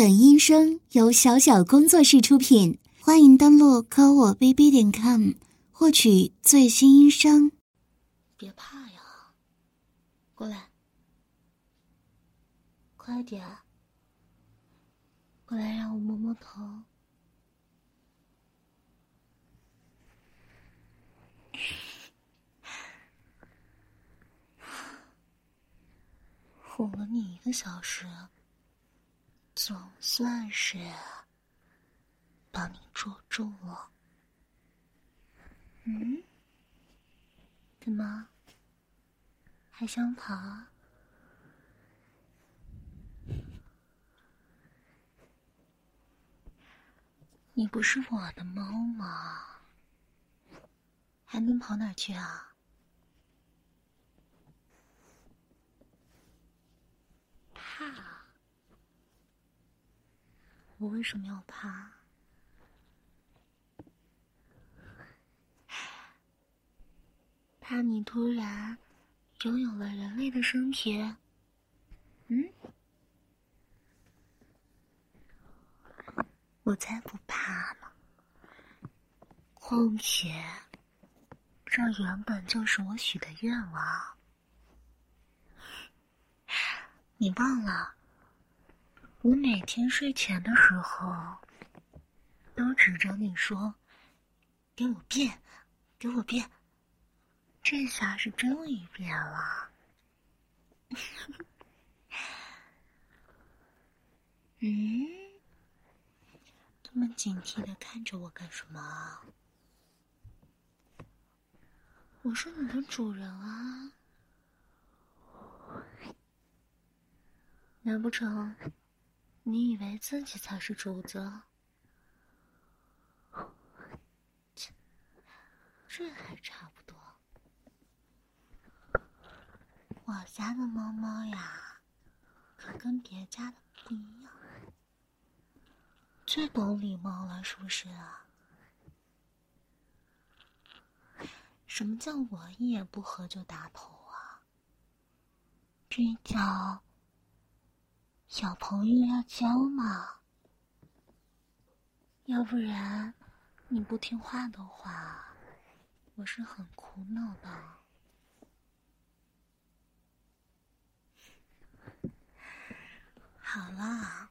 本音声由小小工作室出品，欢迎登录科我 bb 点 com 获取最新音声。别怕呀，过来，快点，过来让我摸摸头。哄了你一个小时。总算是把你捉住了。嗯？怎么？还想跑？你不是我的猫吗？还能跑哪去啊？怕？我为什么要怕？怕你突然拥有了人类的身体？嗯？我才不怕呢！况且，这原本就是我许的愿望。你忘了？我每天睡前的时候，都指着你说：“给我变，给我变。”这下是终于变了。嗯，这么警惕的看着我干什么？我是你的主人啊，难不成？你以为自己才是主子？这还差不多。我家的猫猫呀，可跟别家的不一样，最懂礼貌了，是不是啊？什么叫我一言不合就打头啊？这叫……小朋友要教嘛，要不然你不听话的话，我是很苦恼的。好了，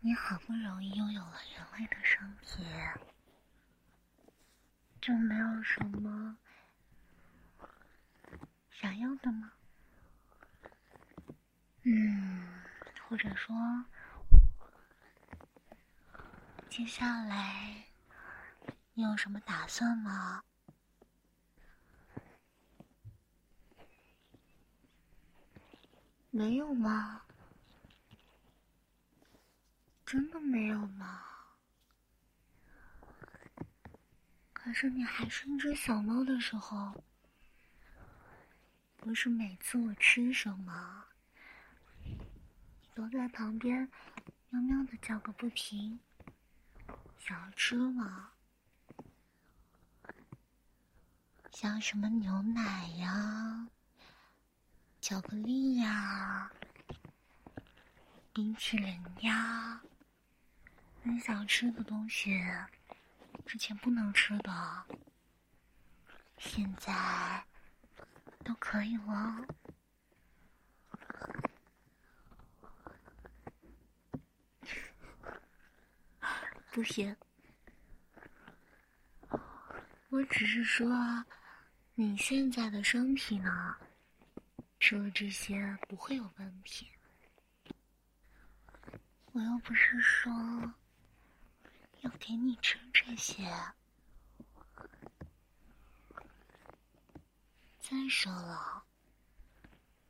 你好不容易拥有了人类的身体，就没有什么想要的吗？嗯，或者说，接下来你有什么打算吗？没有吗？真的没有吗？可是你还是一只小猫的时候，不是每次我吃什么？都在旁边，喵喵的叫个不停，想要吃吗？像什么牛奶呀、巧克力呀、冰淇淋呀，你想吃的东西，之前不能吃的，现在都可以了。不行，我只是说，你现在的身体呢，吃了这些不会有问题。我又不是说要给你吃这些。再说了，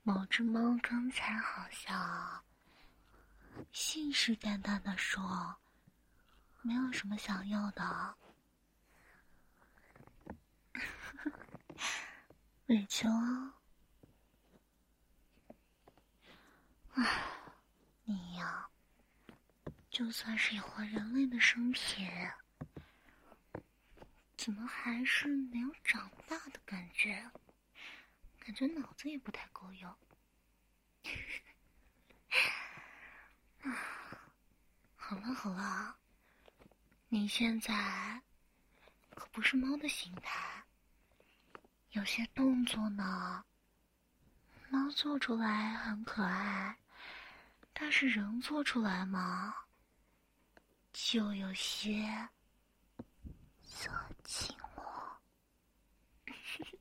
某只猫刚才好像信誓旦旦的说。没有什么想要的，委屈了。唉，你呀，就算是有了人类的身体，怎么还是没有长大的感觉？感觉脑子也不太够用。啊。好了好了，你现在可不是猫的形态，有些动作呢，猫做出来很可爱，但是人做出来嘛，就有些色情了。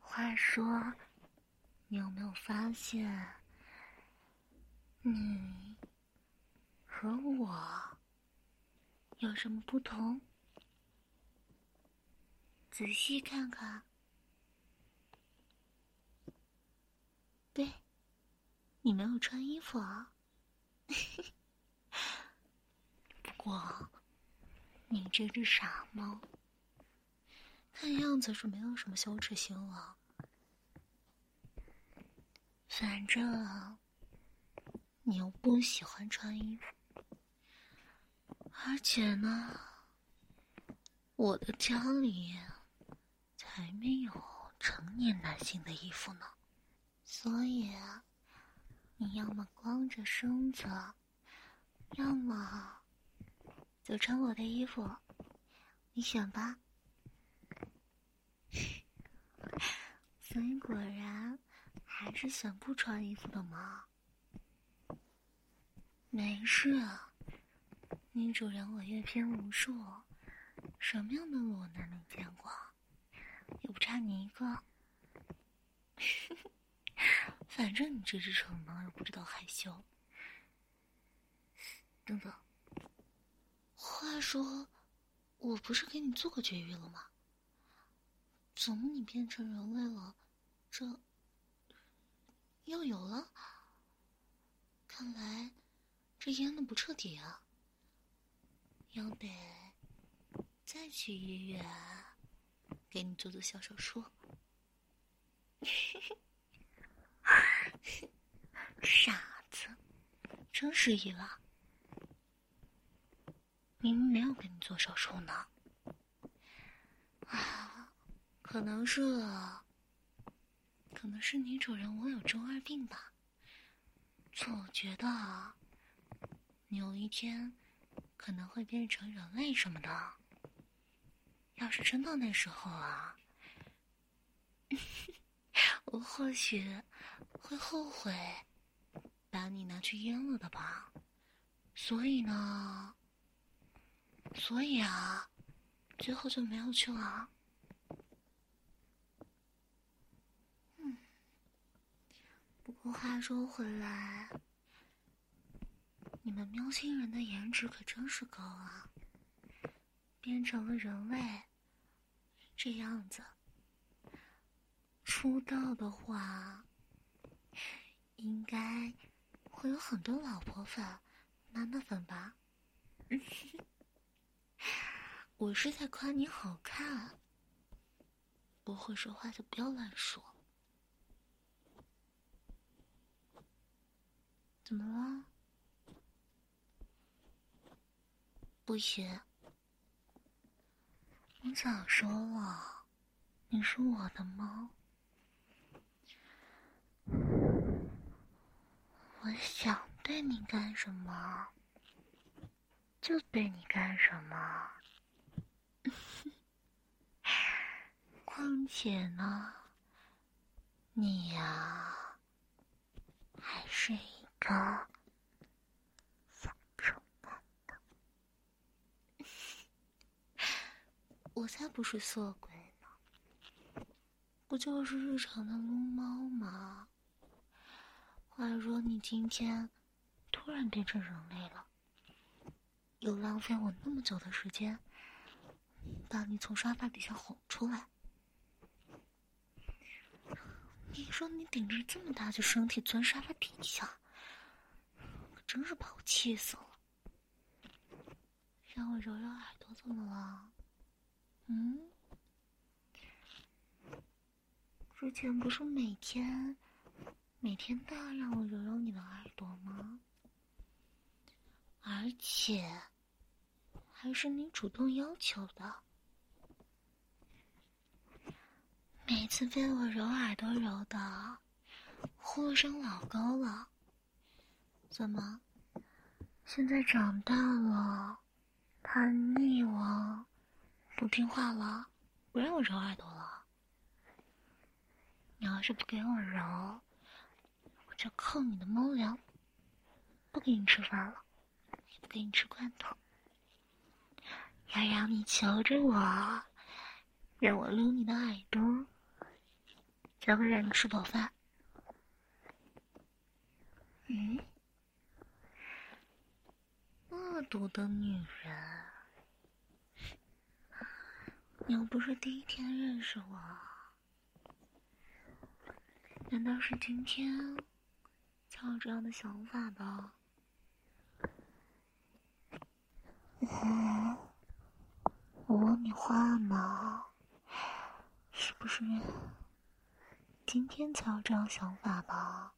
话说，你有没有发现？你和我有什么不同？仔细看看。对，你没有穿衣服啊。不过，你这只傻猫，看样子是没有什么羞耻心了。反正。你又不喜欢穿衣服，而且呢，我的家里才没有成年男性的衣服呢，所以你要么光着身子，要么就穿我的衣服，你选吧。所以果然还是选不穿衣服的嘛。没事，女主人我阅片无数，什么样的裸男没见过？又不差你一个。反正你这只蠢猫又不知道害羞。等等，话说，我不是给你做过绝育了吗？怎么你变成人类了？这又有了？看来。这腌的不彻底啊，要得再去医院给你做做小手术。傻子，真失忆了，明明没有给你做手术呢。啊，可能是，可能是女主人我有中二病吧，总觉得。有一天可能会变成人类什么的。要是真到那时候啊，我或许会后悔把你拿去阉了的吧。所以呢，所以啊，最后就没有去了。嗯，不过话说回来。你们喵星人的颜值可真是高啊！变成了人类，这样子，出道的话，应该会有很多老婆粉、妈妈粉吧？我是在夸你好看，不会说话就不要乱说。怎么了？不行，我早说了，你是我的猫，我想对你干什么就对你干什么。况且呢，你呀，还是一个。我才不是色鬼呢，不就是日常的撸猫吗？话说你今天突然变成人类了，又浪费我那么久的时间把你从沙发底下哄出来，你说你顶着这么大的身体钻沙发底下，可真是把我气死了！让我揉揉耳朵怎么了？嗯，之前不是每天每天都要让我揉揉你的耳朵吗？而且还是你主动要求的，每次被我揉耳朵揉的呼噜声老高了，怎么？现在长大了，叛逆了，不听话了，不让我揉耳朵了？你要是不给我揉，我就扣你的猫粮，不给你吃饭了，也不给你吃罐头，要让你求着我，让我撸你的耳朵，才会让你吃饱饭。嗯。恶毒的女人，你又不是第一天认识我，难道是今天才有这样的想法的？嗯，我问你话呢，是不是今天才有这样想法的？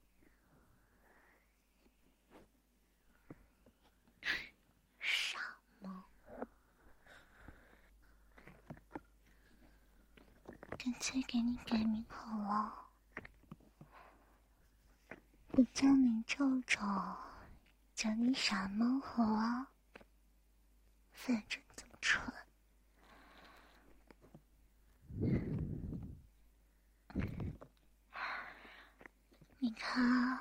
干脆给你改名好了，我叫你臭臭，叫你傻猫好啊。反正这么蠢，你看，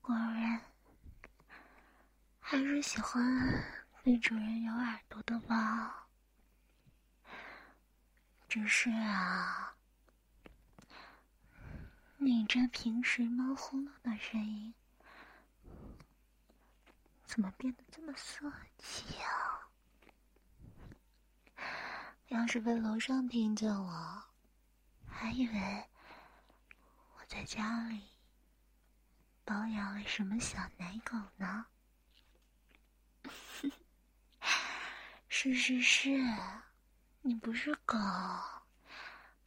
果然还是喜欢被主人咬耳朵的吧。只是啊，你这平时猫呼噜的声音，怎么变得这么色气啊？要是被楼上听见了，还以为我在家里包养了什么小奶狗呢？是 是是。你不是狗，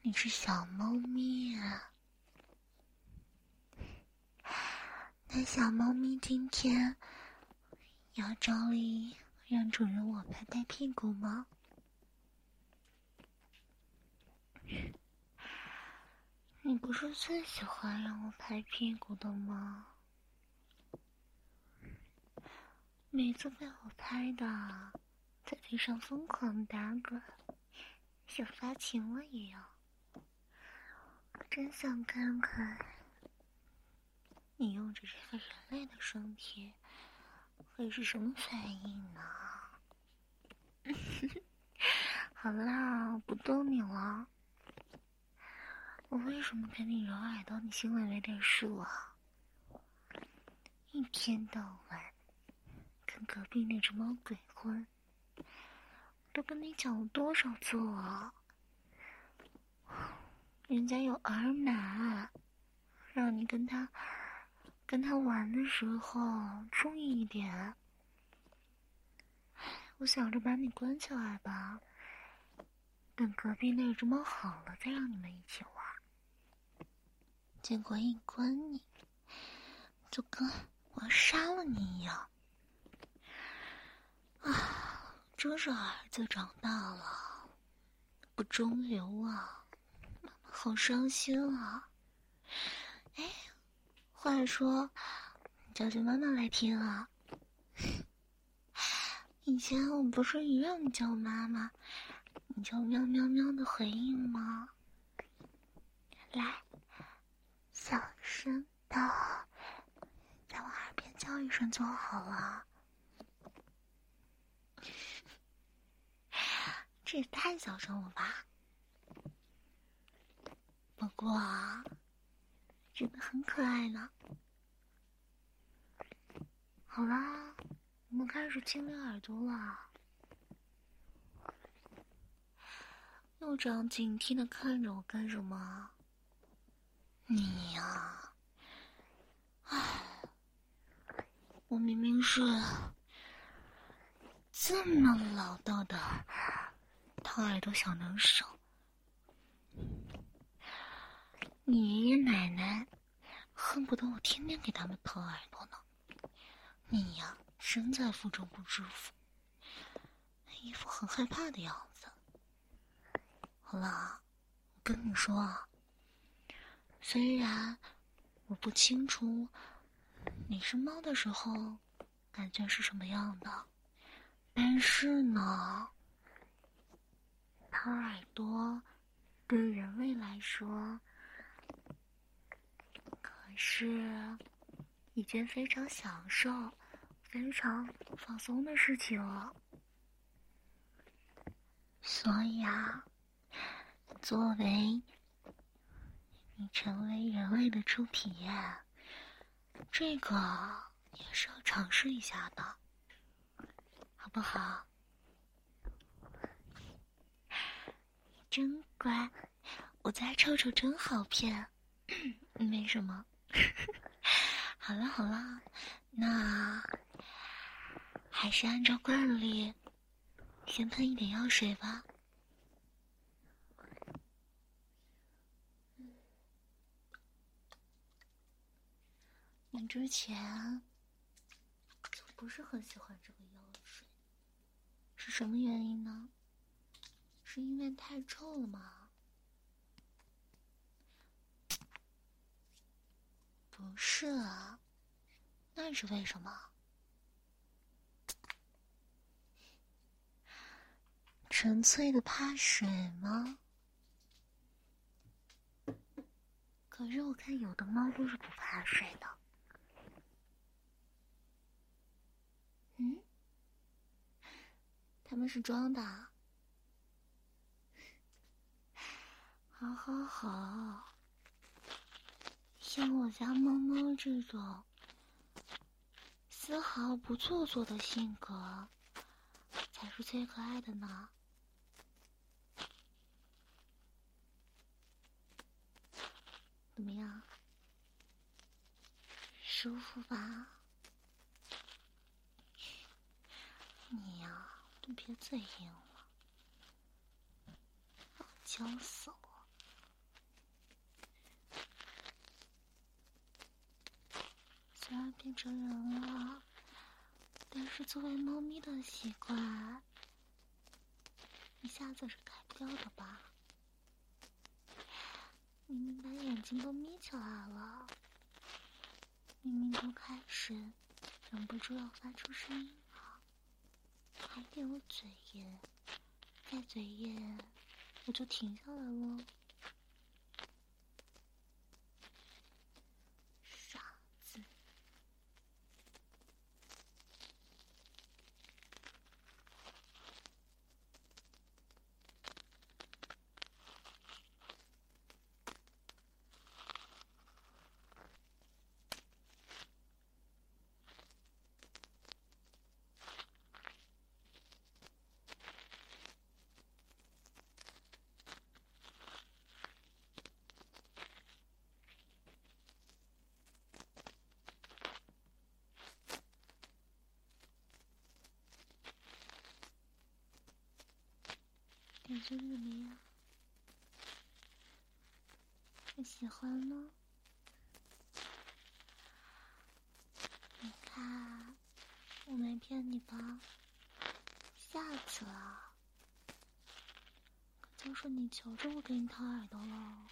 你是小猫咪啊！那小猫咪今天要照例让主人我拍拍屁股吗？你不是最喜欢让我拍屁股的吗？每次被我拍的，在地上疯狂打滚。像发情了一样，真想看看你用着这个人类的身体会是什么反应呢？好啦，不逗你了。我为什么跟你揉耳朵？你心里没点数啊？一天到晚跟隔壁那只猫鬼混。都跟你讲了多少次了？人家有耳满，让你跟他跟他玩的时候注意一点。我想着把你关起来吧，等隔壁那只猫好了再让你们一起玩。结果一关你，就跟我要杀了你一样。啊！这是儿子长大了，不中留啊，妈妈好伤心啊！哎，话说，叫叫妈妈来听啊。以前我不是一让你叫妈妈，你就喵喵喵的回应吗？来，小声的，在我耳边叫一声就好了。这也太小声了吧！不过，真的很可爱呢。好啦，我们开始清理耳朵了。又这样警惕的看着我干什么？你呀，唉，我明明是这么老道的。掏耳朵小能手，你爷爷奶奶恨不得我天天给他们掏耳朵呢。你呀，身在福中不知福，一副很害怕的样子。好了，我跟你说啊，虽然我不清楚你是猫的时候，感觉是什么样的？但是呢，掏耳朵对人类来说可是一件非常享受、非常放松的事情哦。所以啊，作为你成为人类的初体验，这个也是要尝试一下的。好不好？真乖，我家臭臭真好骗，没什么。好了好了，那还是按照惯例，先喷一点药水吧。你之前不是很喜欢这个药水。是什么原因呢？是因为太臭了吗？不是啊，那是为什么？纯粹的怕水吗？可是我看有的猫都是不怕水的。嗯他们是装的，好好好，像我家猫猫这种丝毫不做作的性格，才是最可爱的呢。怎么样？舒服吧？你呀。都别再硬了，娇死！虽然变成人了，但是作为猫咪的习惯，一下子是改不掉的吧？明明把眼睛都眯起来了，明明都开始忍不住要发出声音了。还给我嘴硬，再嘴硬，我就停下来了。感觉怎么样？你喜欢吗？你看，我没骗你吧？下次啊，可就是你求着我给你掏耳朵了。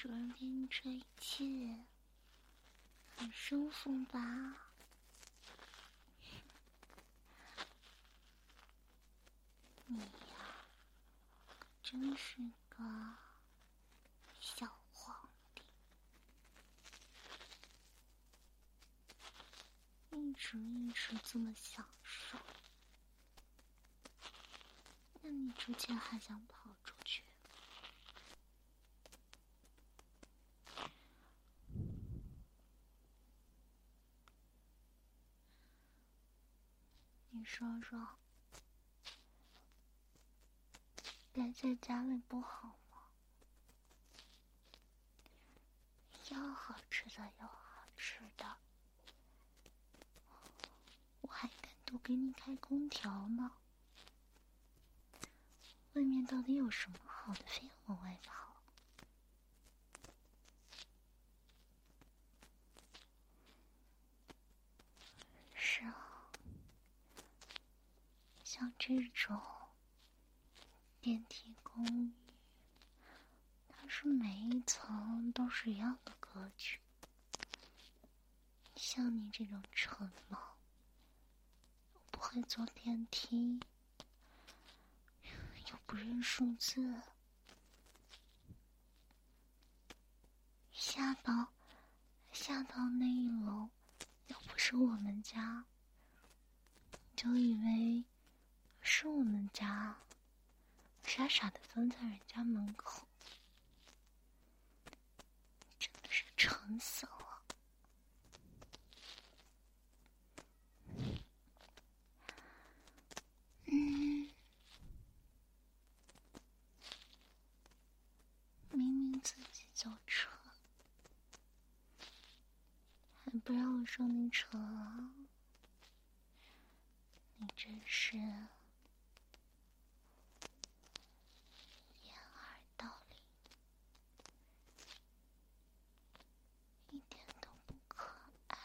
主人给你吹气，很舒服吧？你呀，真是个小皇帝，一直一直这么享受，那你之前还想跑出去？你说说，待在家里不好吗？要好吃的有好吃的，我还单独给你开空调呢。外面到底有什么好的，非要往外跑？是啊，像这种电梯公寓，它是每一层都是一样的格局。像你这种蠢猫，不会坐电梯。又不认数字，下到下到那一楼，又不是我们家，就以为是我们家，傻傻的蹲在人家门口，真的是蠢死了。不让我说你蠢了，你真是掩耳盗铃，一点都不可爱。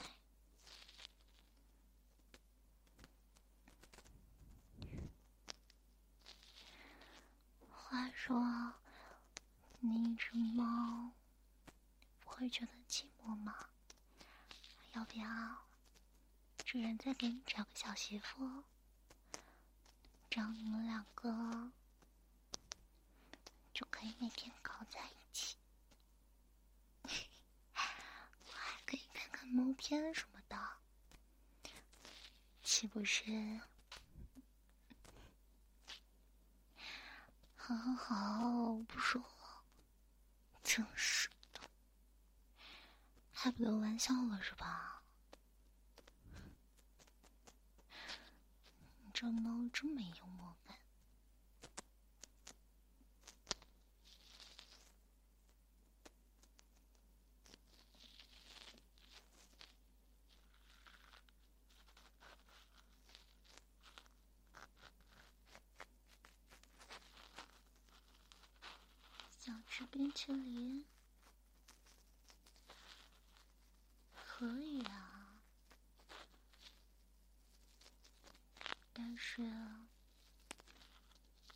话说，你一只猫不会觉得寂寞吗？要不要主人再给你找个小媳妇，这样你们两个就可以每天搞在一起。我还可以看看猫片什么的，岂不是？好 好好，不说了，真是。开不得玩笑了是吧？你这猫真没幽默感。想吃冰淇淋？可以啊，但是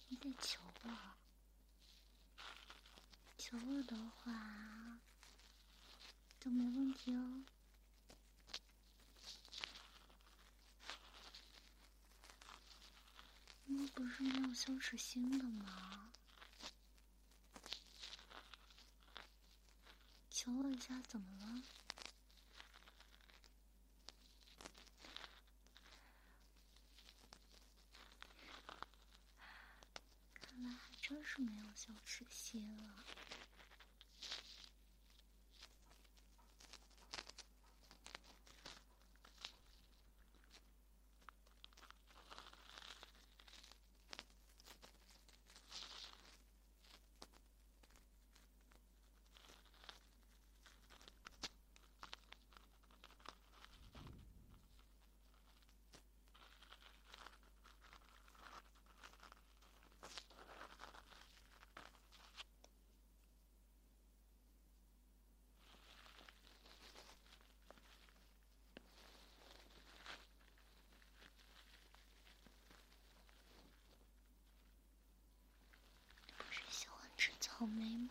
你得求我，求我的话就没问题哦。你不是没有羞耻心的吗？求我一下，怎么了？真没有小吃心了莓吗？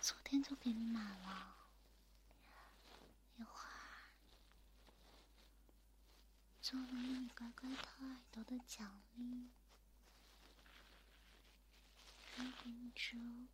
昨天都给你买了，一会儿做了你乖乖掏耳朵的奖励，可以给你吃哦。